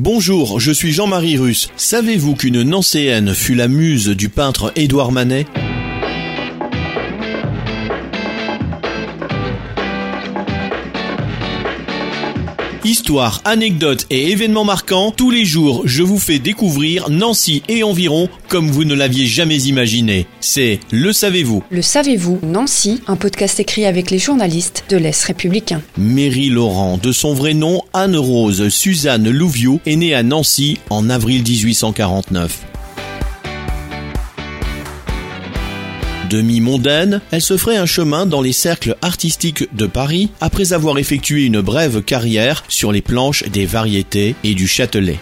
Bonjour, je suis Jean-Marie Russe. Savez-vous qu'une Nancéenne fut la muse du peintre Édouard Manet? Histoire, anecdotes et événements marquants, tous les jours je vous fais découvrir Nancy et environ comme vous ne l'aviez jamais imaginé. C'est Le Savez-vous Le Savez-vous Nancy, un podcast écrit avec les journalistes de l'Est républicain. Mary Laurent, de son vrai nom Anne-Rose Suzanne Louviot, est née à Nancy en avril 1849. Demi-mondaine, elle se ferait un chemin dans les cercles artistiques de Paris après avoir effectué une brève carrière sur les planches des variétés et du Châtelet.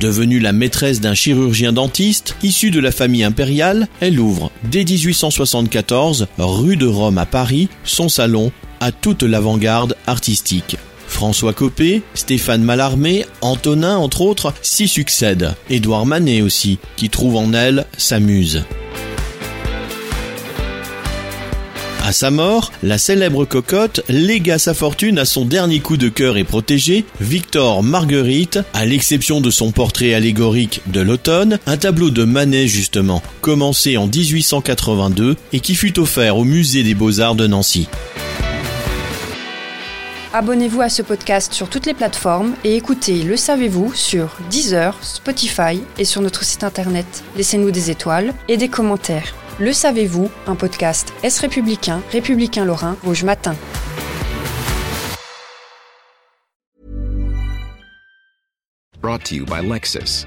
Devenue la maîtresse d'un chirurgien dentiste issu de la famille impériale, elle ouvre dès 1874, rue de Rome à Paris, son salon à toute l'avant-garde artistique. François Copé, Stéphane Mallarmé, Antonin entre autres s'y succèdent. Édouard Manet aussi, qui trouve en elle sa muse. À sa mort, la célèbre cocotte légua sa fortune à son dernier coup de cœur et protégé, Victor Marguerite, à l'exception de son portrait allégorique de l'automne, un tableau de Manet justement, commencé en 1882 et qui fut offert au musée des beaux-arts de Nancy. Abonnez-vous à ce podcast sur toutes les plateformes et écoutez Le Savez-vous sur Deezer, Spotify et sur notre site internet. Laissez-nous des étoiles et des commentaires. Le Savez-vous, un podcast Est républicain, républicain lorrain, Rouge Matin. Brought to you by Lexus.